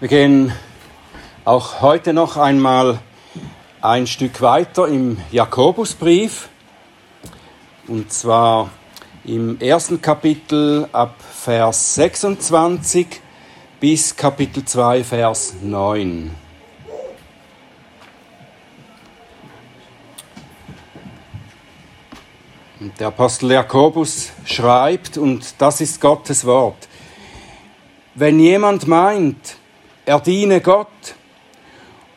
Wir gehen auch heute noch einmal ein Stück weiter im Jakobusbrief. Und zwar im ersten Kapitel ab Vers 26 bis Kapitel 2, Vers 9. Und der Apostel Jakobus schreibt, und das ist Gottes Wort, wenn jemand meint, er diene Gott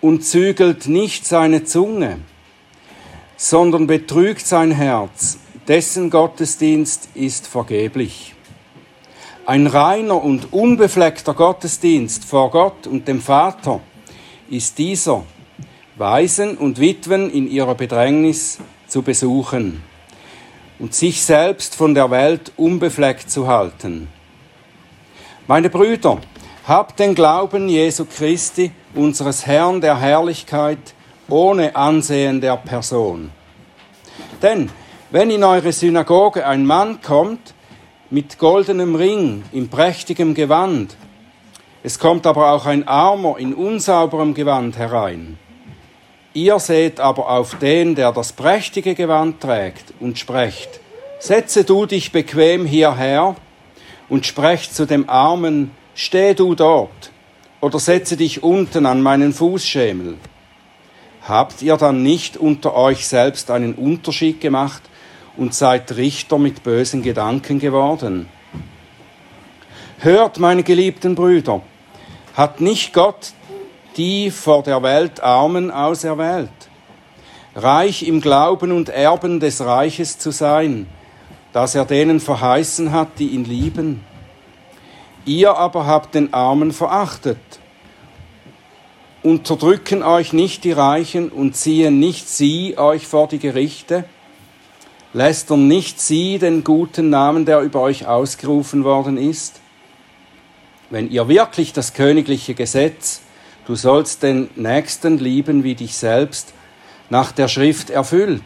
und zügelt nicht seine Zunge, sondern betrügt sein Herz. Dessen Gottesdienst ist vergeblich. Ein reiner und unbefleckter Gottesdienst vor Gott und dem Vater ist dieser, Waisen und Witwen in ihrer Bedrängnis zu besuchen und sich selbst von der Welt unbefleckt zu halten. Meine Brüder, Habt den Glauben Jesu Christi, unseres Herrn der Herrlichkeit, ohne Ansehen der Person. Denn wenn in eure Synagoge ein Mann kommt mit goldenem Ring, in prächtigem Gewand, es kommt aber auch ein Armer in unsauberem Gewand herein. Ihr seht aber auf den, der das prächtige Gewand trägt, und sprecht, setze du dich bequem hierher und sprecht zu dem Armen, Steh du dort oder setze dich unten an meinen Fußschemel. Habt ihr dann nicht unter euch selbst einen Unterschied gemacht und seid Richter mit bösen Gedanken geworden? Hört, meine geliebten Brüder, hat nicht Gott die vor der Welt Armen auserwählt, reich im Glauben und Erben des Reiches zu sein, das er denen verheißen hat, die ihn lieben? Ihr aber habt den Armen verachtet. Unterdrücken euch nicht die Reichen und ziehen nicht sie euch vor die Gerichte? Lästern nicht sie den guten Namen, der über euch ausgerufen worden ist? Wenn ihr wirklich das königliche Gesetz, du sollst den Nächsten lieben wie dich selbst, nach der Schrift erfüllt,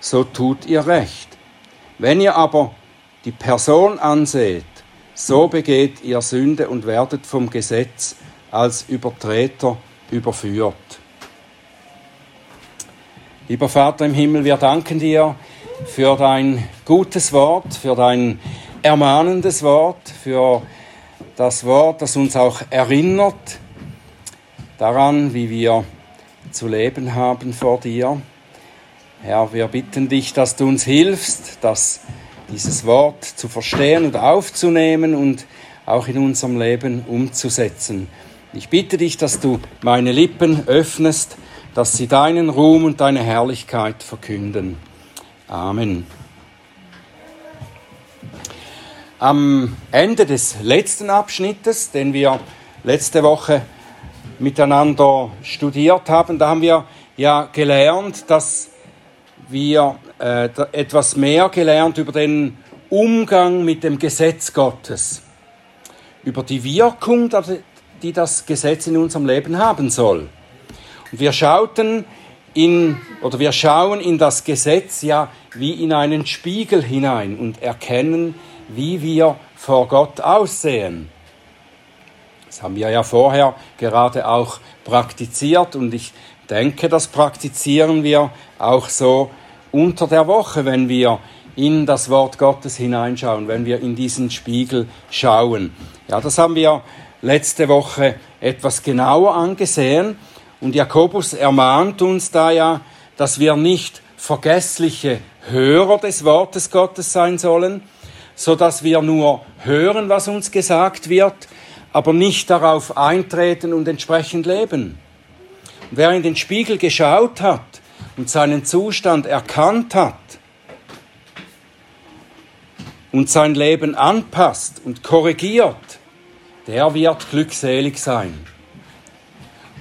so tut ihr recht. Wenn ihr aber die Person anseht, so begeht ihr Sünde und werdet vom Gesetz als Übertreter überführt. Lieber Vater im Himmel, wir danken dir für dein gutes Wort, für dein ermahnendes Wort, für das Wort, das uns auch erinnert daran, wie wir zu leben haben vor dir. Herr, wir bitten dich, dass du uns hilfst, dass dieses Wort zu verstehen und aufzunehmen und auch in unserem Leben umzusetzen. Ich bitte dich, dass du meine Lippen öffnest, dass sie deinen Ruhm und deine Herrlichkeit verkünden. Amen. Am Ende des letzten Abschnittes, den wir letzte Woche miteinander studiert haben, da haben wir ja gelernt, dass wir äh, etwas mehr gelernt über den Umgang mit dem Gesetz Gottes, über die Wirkung, die das Gesetz in unserem Leben haben soll. Und wir schauten in, oder wir schauen in das Gesetz ja wie in einen Spiegel hinein und erkennen, wie wir vor Gott aussehen. Das haben wir ja vorher gerade auch praktiziert und ich denke, das praktizieren wir auch so unter der Woche, wenn wir in das Wort Gottes hineinschauen, wenn wir in diesen Spiegel schauen. Ja, das haben wir letzte Woche etwas genauer angesehen und Jakobus ermahnt uns da ja, dass wir nicht vergessliche Hörer des Wortes Gottes sein sollen, so dass wir nur hören, was uns gesagt wird, aber nicht darauf eintreten und entsprechend leben. Wer in den Spiegel geschaut hat, und seinen Zustand erkannt hat und sein Leben anpasst und korrigiert, der wird glückselig sein.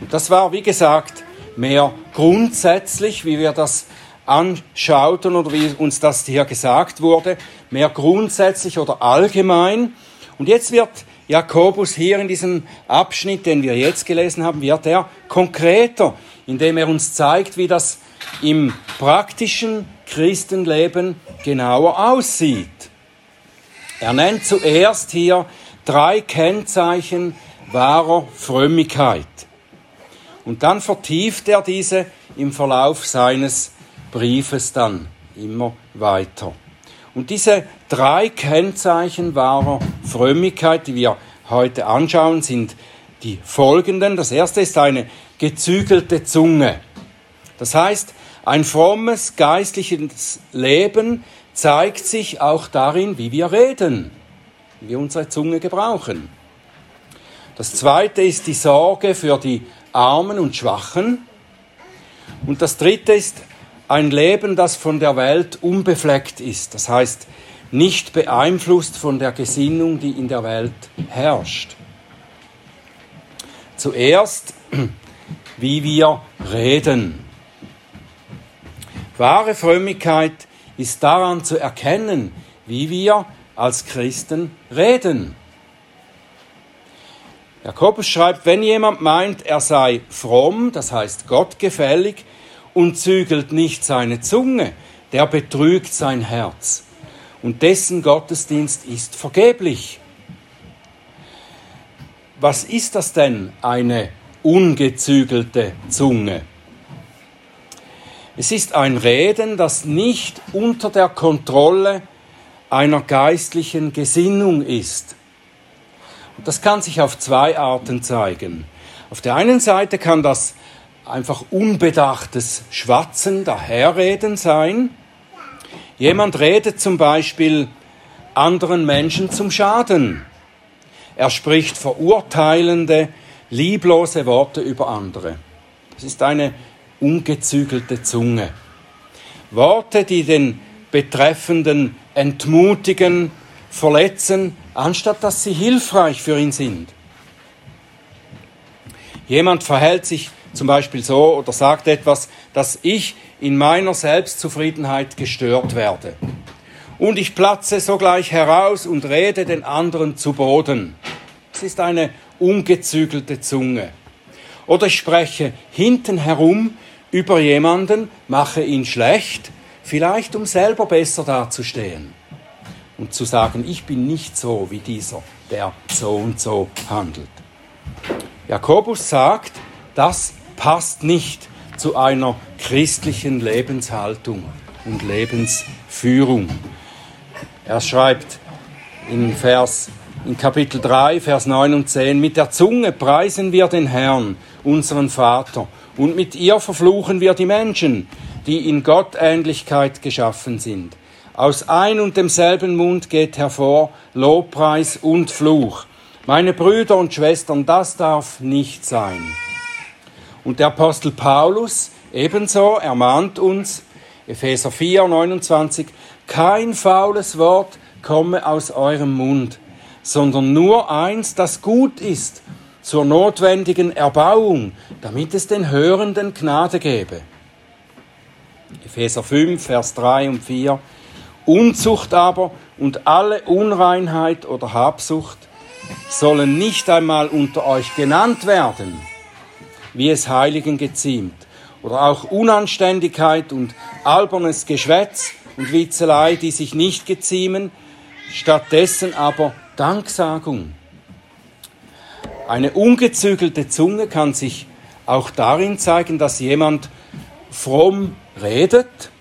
Und das war, wie gesagt, mehr grundsätzlich, wie wir das anschauten oder wie uns das hier gesagt wurde, mehr grundsätzlich oder allgemein. Und jetzt wird Jakobus hier in diesem Abschnitt, den wir jetzt gelesen haben, wird er konkreter, indem er uns zeigt, wie das im praktischen Christenleben genauer aussieht. Er nennt zuerst hier drei Kennzeichen, wahrer Frömmigkeit. Und dann vertieft er diese im Verlauf seines Briefes dann immer weiter. Und diese drei Kennzeichen wahrer Frömmigkeit, die wir heute anschauen, sind die folgenden. Das erste ist eine gezügelte Zunge. Das heißt, ein frommes geistliches Leben zeigt sich auch darin, wie wir reden, wie wir unsere Zunge gebrauchen. Das zweite ist die Sorge für die Armen und Schwachen. Und das dritte ist ein Leben, das von der Welt unbefleckt ist. Das heißt, nicht beeinflusst von der Gesinnung, die in der Welt herrscht. Zuerst, wie wir reden. Wahre Frömmigkeit ist daran zu erkennen, wie wir als Christen reden. Jakobus schreibt, wenn jemand meint, er sei fromm, das heißt gottgefällig, und zügelt nicht seine Zunge, der betrügt sein Herz. Und dessen Gottesdienst ist vergeblich. Was ist das denn, eine ungezügelte Zunge? Es ist ein Reden, das nicht unter der Kontrolle einer geistlichen Gesinnung ist. Und das kann sich auf zwei Arten zeigen. Auf der einen Seite kann das einfach unbedachtes Schwatzen, daherreden sein. Jemand redet zum Beispiel anderen Menschen zum Schaden. Er spricht verurteilende, lieblose Worte über andere. Das ist eine ungezügelte Zunge. Worte, die den Betreffenden entmutigen, verletzen, anstatt dass sie hilfreich für ihn sind. Jemand verhält sich zum Beispiel so oder sagt etwas, dass ich in meiner Selbstzufriedenheit gestört werde. Und ich platze sogleich heraus und rede den anderen zu Boden. Es ist eine ungezügelte Zunge. Oder ich spreche hinten herum über jemanden, mache ihn schlecht, vielleicht um selber besser dazustehen und zu sagen, ich bin nicht so wie dieser, der so und so handelt. Jakobus sagt, das passt nicht zu einer christlichen Lebenshaltung und Lebensführung. Er schreibt in Vers in Kapitel 3, Vers 9 und 10, mit der Zunge preisen wir den Herrn, unseren Vater, und mit ihr verfluchen wir die Menschen, die in Gottähnlichkeit geschaffen sind. Aus ein und demselben Mund geht hervor Lobpreis und Fluch. Meine Brüder und Schwestern, das darf nicht sein. Und der Apostel Paulus ebenso ermahnt uns, Epheser 4, 29, kein faules Wort komme aus eurem Mund, sondern nur eins, das gut ist, zur notwendigen Erbauung, damit es den Hörenden Gnade gebe. Epheser 5, Vers 3 und 4. Unzucht aber und alle Unreinheit oder Habsucht sollen nicht einmal unter euch genannt werden, wie es Heiligen geziemt, oder auch Unanständigkeit und albernes Geschwätz und Witzelei, die sich nicht geziemen, stattdessen aber Danksagung. Eine ungezügelte Zunge kann sich auch darin zeigen, dass jemand fromm redet,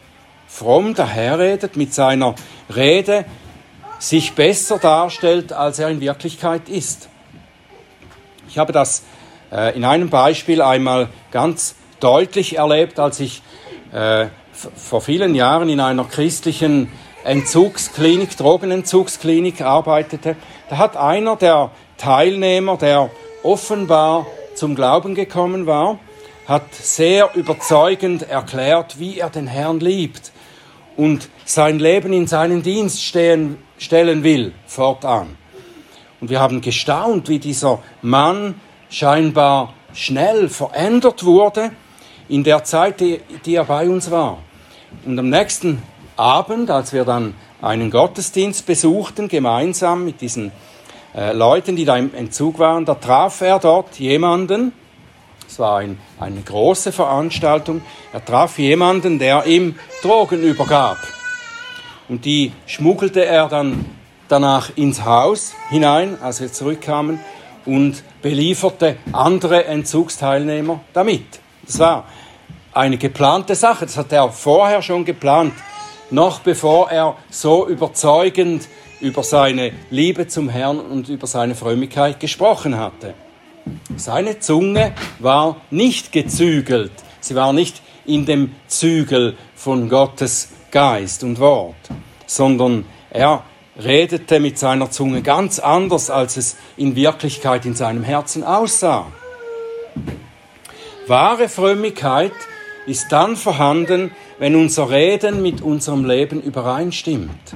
fromm daherredet, mit seiner Rede sich besser darstellt, als er in Wirklichkeit ist. Ich habe das äh, in einem Beispiel einmal ganz deutlich erlebt, als ich äh, vor vielen Jahren in einer christlichen Entzugsklinik, Drogenentzugsklinik arbeitete. Da hat einer der Teilnehmer, der offenbar zum Glauben gekommen war, hat sehr überzeugend erklärt, wie er den Herrn liebt und sein Leben in seinen Dienst stehen, stellen will, fortan. Und wir haben gestaunt, wie dieser Mann scheinbar schnell verändert wurde in der Zeit, die, die er bei uns war. Und am nächsten Abend, als wir dann einen Gottesdienst besuchten, gemeinsam mit diesen äh, Leuten, die da im Entzug waren, da traf er dort jemanden, es war ein, eine große Veranstaltung, er traf jemanden, der ihm Drogen übergab. Und die schmuggelte er dann danach ins Haus hinein, als wir zurückkamen. und belieferte andere Entzugsteilnehmer damit. Das war eine geplante Sache, das hat er vorher schon geplant, noch bevor er so überzeugend über seine Liebe zum Herrn und über seine Frömmigkeit gesprochen hatte. Seine Zunge war nicht gezügelt, sie war nicht in dem Zügel von Gottes Geist und Wort, sondern er redete mit seiner Zunge ganz anders, als es in Wirklichkeit in seinem Herzen aussah. Wahre Frömmigkeit ist dann vorhanden, wenn unser Reden mit unserem Leben übereinstimmt.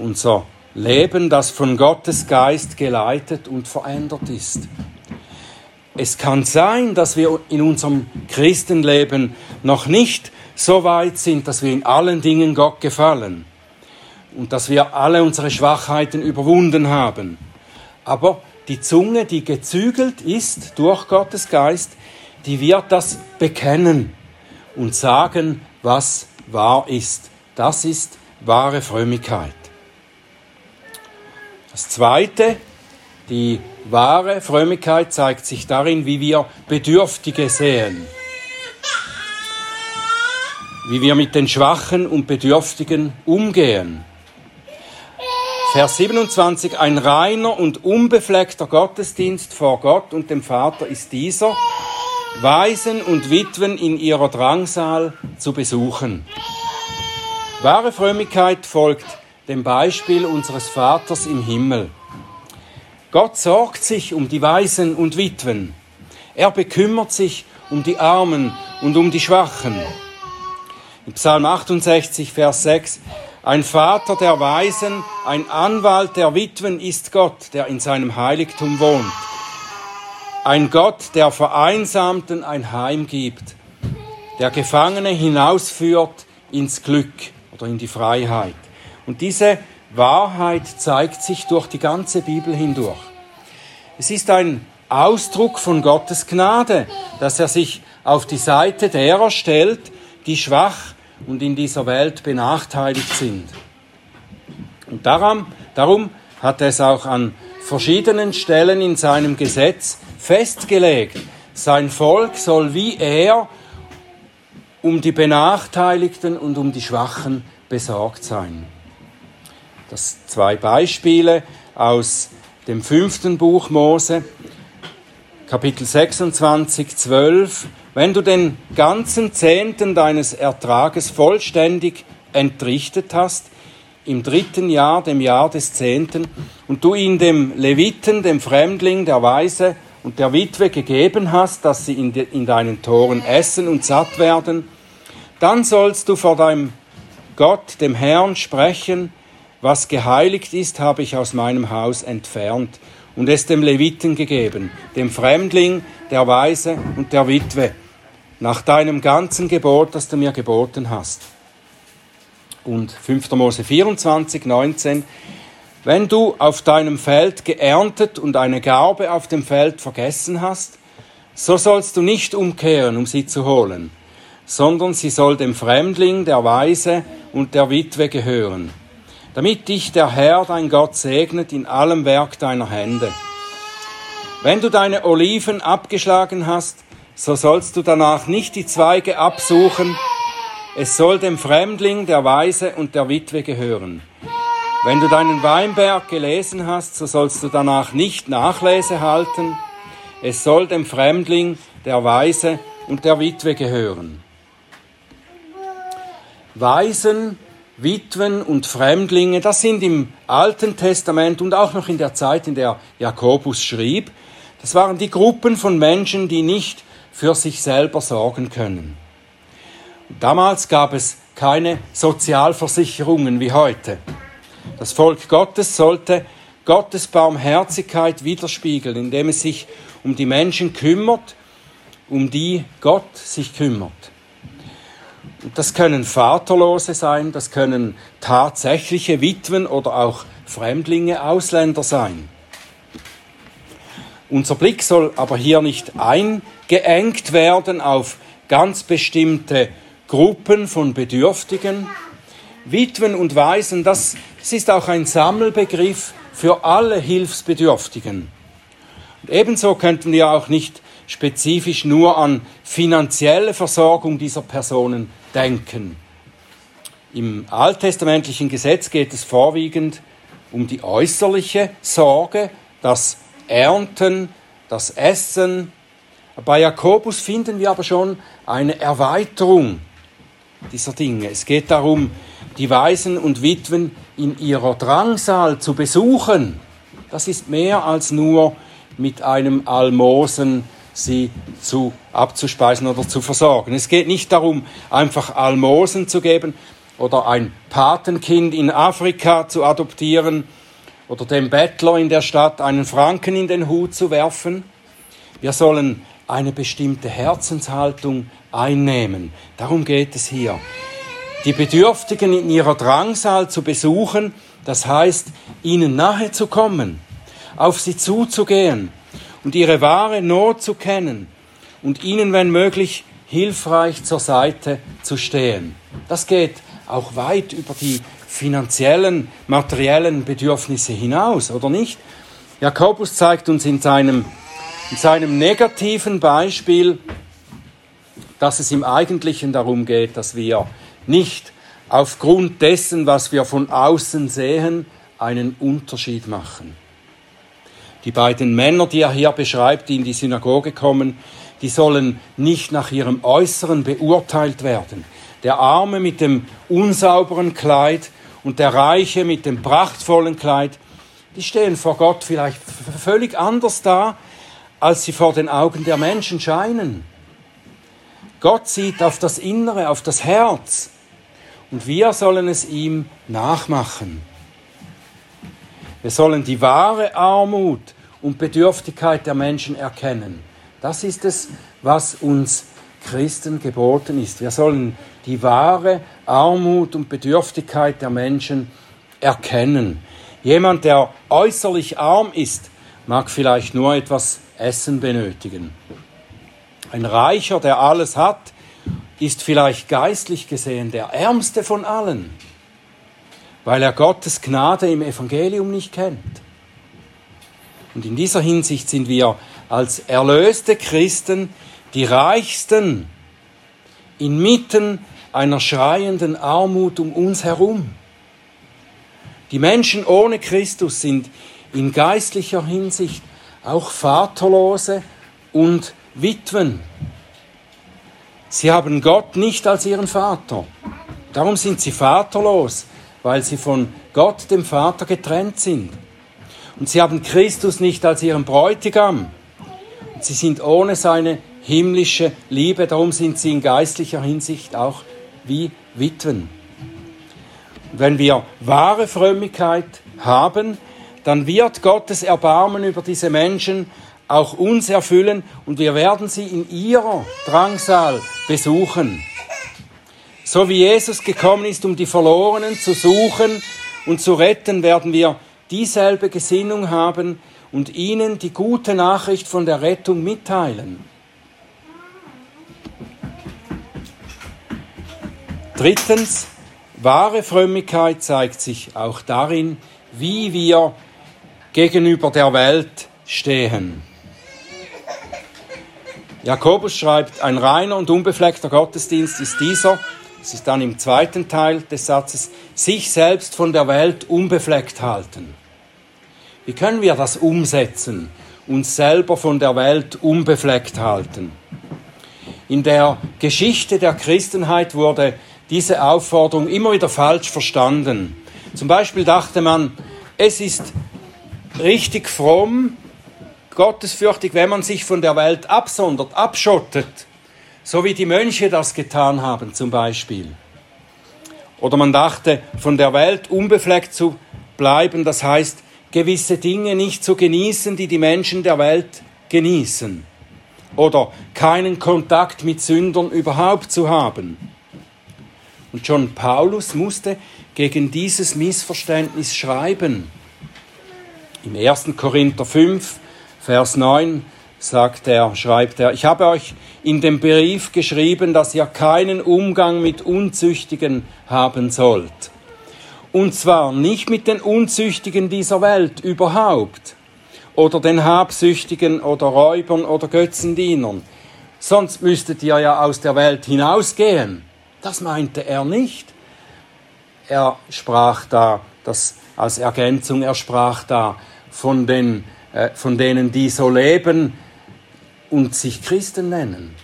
Unser Leben, das von Gottes Geist geleitet und verändert ist. Es kann sein, dass wir in unserem Christenleben noch nicht so weit sind, dass wir in allen Dingen Gott gefallen und dass wir alle unsere Schwachheiten überwunden haben. Aber die Zunge, die gezügelt ist durch Gottes Geist, die wird das bekennen und sagen, was wahr ist. Das ist wahre Frömmigkeit. Das Zweite, die wahre Frömmigkeit zeigt sich darin, wie wir Bedürftige sehen, wie wir mit den Schwachen und Bedürftigen umgehen. Vers 27, ein reiner und unbefleckter Gottesdienst vor Gott und dem Vater ist dieser, Waisen und Witwen in ihrer Drangsal zu besuchen. Wahre Frömmigkeit folgt dem Beispiel unseres Vaters im Himmel. Gott sorgt sich um die Waisen und Witwen. Er bekümmert sich um die Armen und um die Schwachen. In Psalm 68, Vers 6 ein Vater der Weisen, ein Anwalt der Witwen ist Gott, der in seinem Heiligtum wohnt. Ein Gott, der Vereinsamten ein Heim gibt, der Gefangene hinausführt ins Glück oder in die Freiheit. Und diese Wahrheit zeigt sich durch die ganze Bibel hindurch. Es ist ein Ausdruck von Gottes Gnade, dass er sich auf die Seite derer stellt, die schwach und in dieser Welt benachteiligt sind. Und darum, darum hat er es auch an verschiedenen Stellen in seinem Gesetz festgelegt. Sein Volk soll wie er um die Benachteiligten und um die Schwachen besorgt sein. Das zwei Beispiele aus dem fünften Buch Mose, Kapitel 26, 12 wenn du den ganzen Zehnten deines Ertrages vollständig entrichtet hast, im dritten Jahr, dem Jahr des Zehnten, und du ihn dem Leviten, dem Fremdling, der Weise und der Witwe gegeben hast, dass sie in, de, in deinen Toren essen und satt werden, dann sollst du vor deinem Gott, dem Herrn, sprechen, was geheiligt ist, habe ich aus meinem Haus entfernt und es dem Leviten gegeben, dem Fremdling, der Weise und der Witwe, nach deinem ganzen Gebot, das du mir geboten hast. Und 5. Mose 24, 19, wenn du auf deinem Feld geerntet und eine Garbe auf dem Feld vergessen hast, so sollst du nicht umkehren, um sie zu holen, sondern sie soll dem Fremdling, der Weise und der Witwe gehören, damit dich der Herr, dein Gott, segnet in allem Werk deiner Hände. Wenn du deine Oliven abgeschlagen hast, so sollst du danach nicht die Zweige absuchen, es soll dem Fremdling, der Weise und der Witwe gehören. Wenn du deinen Weinberg gelesen hast, so sollst du danach nicht Nachlese halten, es soll dem Fremdling, der Weise und der Witwe gehören. Waisen, Witwen und Fremdlinge, das sind im Alten Testament und auch noch in der Zeit, in der Jakobus schrieb, das waren die Gruppen von Menschen, die nicht für sich selber sorgen können. Damals gab es keine Sozialversicherungen wie heute. Das Volk Gottes sollte Gottes Barmherzigkeit widerspiegeln, indem es sich um die Menschen kümmert, um die Gott sich kümmert. Das können Vaterlose sein, das können tatsächliche Witwen oder auch Fremdlinge, Ausländer sein. Unser Blick soll aber hier nicht eingeengt werden auf ganz bestimmte Gruppen von Bedürftigen. Witwen und Waisen, das, das ist auch ein Sammelbegriff für alle Hilfsbedürftigen. Und ebenso könnten wir auch nicht spezifisch nur an finanzielle Versorgung dieser Personen denken. Im alttestamentlichen Gesetz geht es vorwiegend um die äußerliche Sorge, das Ernten, das Essen. Bei Jakobus finden wir aber schon eine Erweiterung dieser Dinge. Es geht darum, die Waisen und Witwen in ihrer Drangsal zu besuchen. Das ist mehr als nur mit einem Almosen sie zu, abzuspeisen oder zu versorgen. Es geht nicht darum, einfach Almosen zu geben oder ein Patenkind in Afrika zu adoptieren oder dem Bettler in der Stadt einen Franken in den Hut zu werfen. Wir sollen eine bestimmte Herzenshaltung einnehmen. Darum geht es hier. Die Bedürftigen in ihrer Drangsal zu besuchen, das heißt, ihnen nahe zu kommen, auf sie zuzugehen und ihre wahre Not zu kennen und ihnen, wenn möglich, hilfreich zur Seite zu stehen. Das geht auch weit über die finanziellen, materiellen Bedürfnisse hinaus, oder nicht? Jakobus zeigt uns in seinem, in seinem negativen Beispiel, dass es im Eigentlichen darum geht, dass wir nicht aufgrund dessen, was wir von außen sehen, einen Unterschied machen. Die beiden Männer, die er hier beschreibt, die in die Synagoge kommen, die sollen nicht nach ihrem Äußeren beurteilt werden. Der Arme mit dem unsauberen Kleid und der Reiche mit dem prachtvollen Kleid, die stehen vor Gott vielleicht völlig anders da, als sie vor den Augen der Menschen scheinen. Gott sieht auf das Innere, auf das Herz und wir sollen es ihm nachmachen. Wir sollen die wahre Armut und Bedürftigkeit der Menschen erkennen. Das ist es, was uns Christen geboten ist. Wir sollen die wahre Armut und Bedürftigkeit der Menschen erkennen. Jemand, der äußerlich arm ist, mag vielleicht nur etwas Essen benötigen. Ein Reicher, der alles hat, ist vielleicht geistlich gesehen der ärmste von allen weil er Gottes Gnade im Evangelium nicht kennt. Und in dieser Hinsicht sind wir als erlöste Christen die Reichsten inmitten einer schreienden Armut um uns herum. Die Menschen ohne Christus sind in geistlicher Hinsicht auch Vaterlose und Witwen. Sie haben Gott nicht als ihren Vater. Darum sind sie vaterlos weil sie von Gott, dem Vater, getrennt sind. Und sie haben Christus nicht als ihren Bräutigam. Und sie sind ohne seine himmlische Liebe, darum sind sie in geistlicher Hinsicht auch wie Witwen. Und wenn wir wahre Frömmigkeit haben, dann wird Gottes Erbarmen über diese Menschen auch uns erfüllen und wir werden sie in ihrer Drangsal besuchen. So wie Jesus gekommen ist, um die Verlorenen zu suchen und zu retten, werden wir dieselbe Gesinnung haben und ihnen die gute Nachricht von der Rettung mitteilen. Drittens, wahre Frömmigkeit zeigt sich auch darin, wie wir gegenüber der Welt stehen. Jakobus schreibt, ein reiner und unbefleckter Gottesdienst ist dieser, es ist dann im zweiten Teil des Satzes, sich selbst von der Welt unbefleckt halten. Wie können wir das umsetzen, uns selber von der Welt unbefleckt halten? In der Geschichte der Christenheit wurde diese Aufforderung immer wieder falsch verstanden. Zum Beispiel dachte man, es ist richtig fromm, gottesfürchtig, wenn man sich von der Welt absondert, abschottet so wie die Mönche das getan haben zum Beispiel. Oder man dachte, von der Welt unbefleckt zu bleiben, das heißt, gewisse Dinge nicht zu genießen, die die Menschen der Welt genießen. Oder keinen Kontakt mit Sündern überhaupt zu haben. Und John Paulus musste gegen dieses Missverständnis schreiben. Im 1. Korinther 5, Vers 9 sagt er, schreibt er, ich habe euch in dem Brief geschrieben, dass ihr keinen Umgang mit Unzüchtigen haben sollt. Und zwar nicht mit den Unzüchtigen dieser Welt überhaupt oder den Habsüchtigen oder Räubern oder Götzendienern. Sonst müsstet ihr ja aus der Welt hinausgehen. Das meinte er nicht. Er sprach da, das als Ergänzung, er sprach da von, den, äh, von denen, die so leben und sich Christen nennen.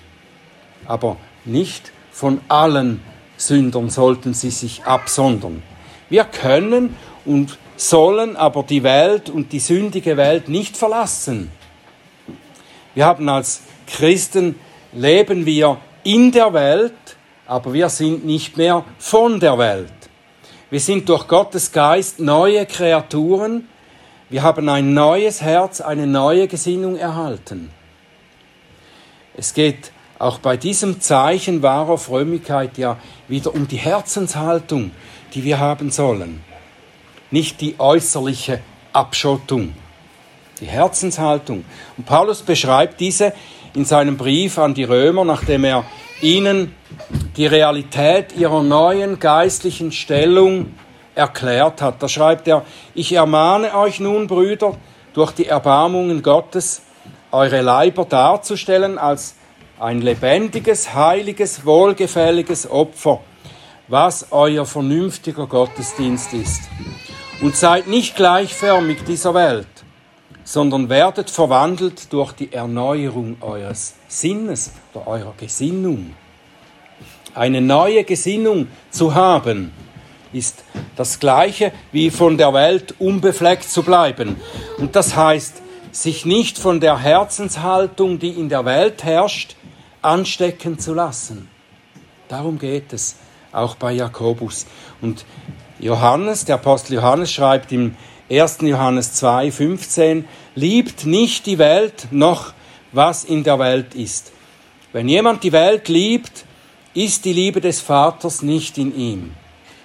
Aber nicht von allen Sündern sollten sie sich absondern. Wir können und sollen aber die Welt und die sündige Welt nicht verlassen. Wir haben als Christen leben wir in der Welt, aber wir sind nicht mehr von der Welt. Wir sind durch Gottes Geist neue Kreaturen. Wir haben ein neues Herz, eine neue Gesinnung erhalten. Es geht auch bei diesem Zeichen wahrer Frömmigkeit ja wieder um die Herzenshaltung, die wir haben sollen. Nicht die äußerliche Abschottung, die Herzenshaltung. Und Paulus beschreibt diese in seinem Brief an die Römer, nachdem er ihnen die Realität ihrer neuen geistlichen Stellung erklärt hat. Da schreibt er, ich ermahne euch nun, Brüder, durch die Erbarmungen Gottes, eure Leiber darzustellen als ein lebendiges, heiliges, wohlgefälliges Opfer, was euer vernünftiger Gottesdienst ist. Und seid nicht gleichförmig dieser Welt, sondern werdet verwandelt durch die Erneuerung eures Sinnes oder eurer Gesinnung. Eine neue Gesinnung zu haben, ist das gleiche wie von der Welt unbefleckt zu bleiben. Und das heißt, sich nicht von der Herzenshaltung, die in der Welt herrscht, anstecken zu lassen. Darum geht es auch bei Jakobus. Und Johannes, der Apostel Johannes schreibt im 1. Johannes 2, 15, liebt nicht die Welt noch, was in der Welt ist. Wenn jemand die Welt liebt, ist die Liebe des Vaters nicht in ihm.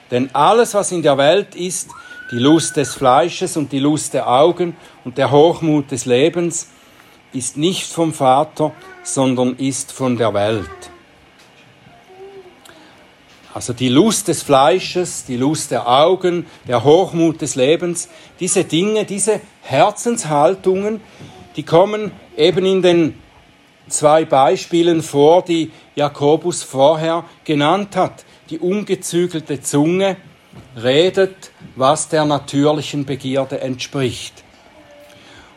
Denn alles, was in der Welt ist, die Lust des Fleisches und die Lust der Augen und der Hochmut des Lebens, ist nicht vom Vater, sondern ist von der Welt. Also die Lust des Fleisches, die Lust der Augen, der Hochmut des Lebens, diese Dinge, diese Herzenshaltungen, die kommen eben in den zwei Beispielen vor, die Jakobus vorher genannt hat. Die ungezügelte Zunge redet, was der natürlichen Begierde entspricht.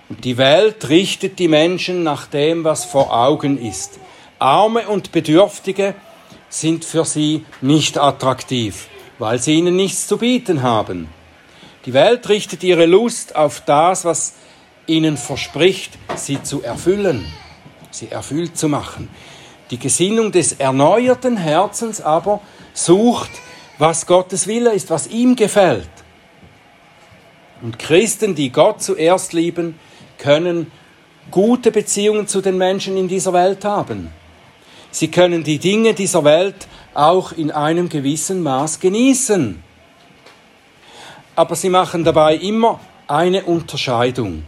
Und die Welt richtet die Menschen nach dem, was vor Augen ist. Arme und Bedürftige sind für sie nicht attraktiv, weil sie ihnen nichts zu bieten haben. Die Welt richtet ihre Lust auf das, was ihnen verspricht, sie zu erfüllen, sie erfüllt zu machen. Die Gesinnung des erneuerten Herzens aber sucht, was Gottes Wille ist, was ihm gefällt. Und Christen, die Gott zuerst lieben, können gute Beziehungen zu den Menschen in dieser Welt haben. Sie können die Dinge dieser Welt auch in einem gewissen Maß genießen. Aber sie machen dabei immer eine Unterscheidung.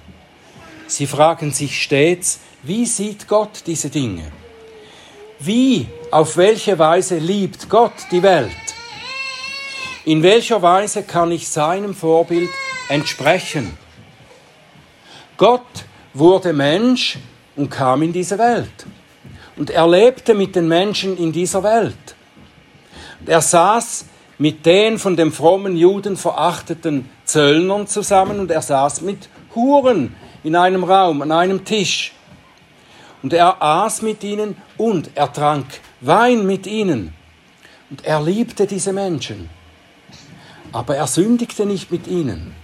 Sie fragen sich stets, wie sieht Gott diese Dinge? Wie, auf welche Weise liebt Gott die Welt? In welcher Weise kann ich seinem Vorbild entsprechen? Gott wurde Mensch und kam in diese Welt und er lebte mit den Menschen in dieser Welt. Er saß mit den von dem frommen Juden verachteten Zöllnern zusammen und er saß mit Huren in einem Raum, an einem Tisch. Und er aß mit ihnen und er trank Wein mit ihnen. Und er liebte diese Menschen. Aber er sündigte nicht mit ihnen.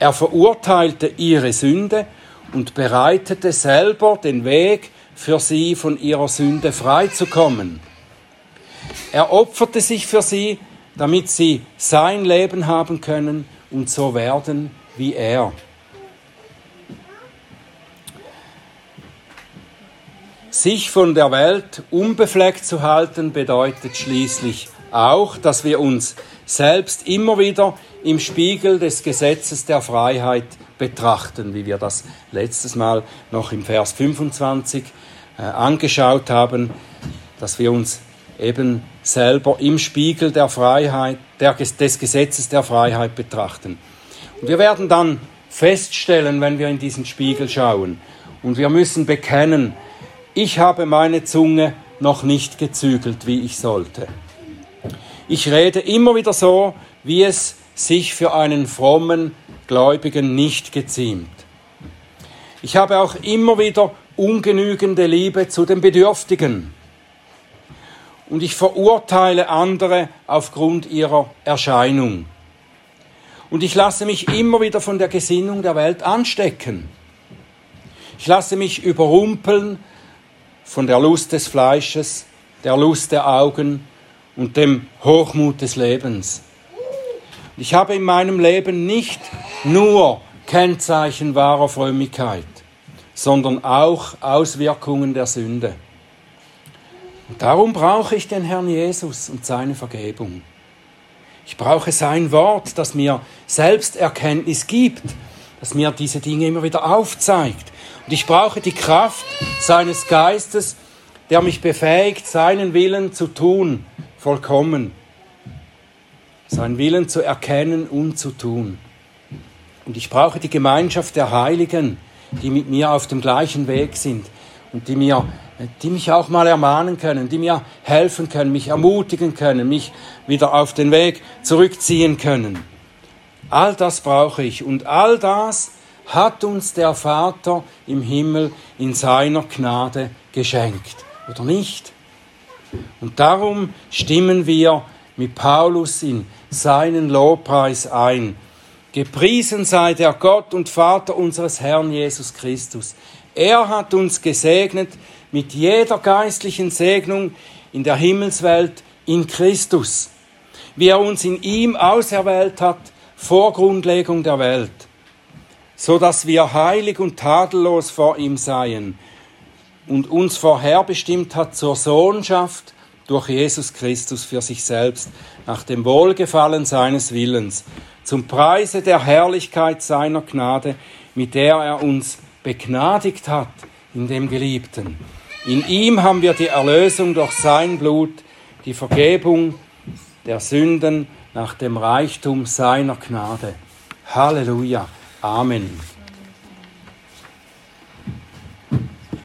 Er verurteilte ihre Sünde und bereitete selber den Weg für sie von ihrer Sünde freizukommen. Er opferte sich für sie, damit sie sein Leben haben können und so werden wie er. Sich von der Welt unbefleckt zu halten bedeutet schließlich auch, dass wir uns selbst immer wieder im Spiegel des Gesetzes der Freiheit betrachten, wie wir das letztes Mal noch im Vers 25 äh, angeschaut haben, dass wir uns eben selber im Spiegel der Freiheit, der, des Gesetzes der Freiheit betrachten. Und wir werden dann feststellen, wenn wir in diesen Spiegel schauen. Und wir müssen bekennen, ich habe meine Zunge noch nicht gezügelt, wie ich sollte. Ich rede immer wieder so, wie es sich für einen frommen Gläubigen nicht geziemt. Ich habe auch immer wieder ungenügende Liebe zu den Bedürftigen. Und ich verurteile andere aufgrund ihrer Erscheinung. Und ich lasse mich immer wieder von der Gesinnung der Welt anstecken. Ich lasse mich überrumpeln von der Lust des Fleisches, der Lust der Augen und dem Hochmut des Lebens. Ich habe in meinem Leben nicht nur Kennzeichen wahrer Frömmigkeit, sondern auch Auswirkungen der Sünde. Und darum brauche ich den Herrn Jesus und seine Vergebung. Ich brauche sein Wort, das mir Selbsterkenntnis gibt, das mir diese Dinge immer wieder aufzeigt. Und ich brauche die Kraft seines Geistes, der mich befähigt, seinen Willen zu tun, vollkommen. Seinen Willen zu erkennen und zu tun. Und ich brauche die Gemeinschaft der Heiligen, die mit mir auf dem gleichen Weg sind und die mir die mich auch mal ermahnen können, die mir helfen können, mich ermutigen können, mich wieder auf den Weg zurückziehen können. All das brauche ich und all das hat uns der Vater im Himmel in seiner Gnade geschenkt, oder nicht? Und darum stimmen wir mit Paulus in seinen Lobpreis ein. Gepriesen sei der Gott und Vater unseres Herrn Jesus Christus. Er hat uns gesegnet mit jeder geistlichen Segnung in der Himmelswelt in Christus, wie er uns in ihm auserwählt hat vor Grundlegung der Welt, so dass wir heilig und tadellos vor ihm seien und uns vorherbestimmt hat zur Sohnschaft durch Jesus Christus für sich selbst, nach dem Wohlgefallen seines Willens, zum Preise der Herrlichkeit seiner Gnade, mit der er uns begnadigt hat in dem Geliebten. In ihm haben wir die Erlösung durch sein Blut, die Vergebung der Sünden nach dem Reichtum seiner Gnade. Halleluja. Amen.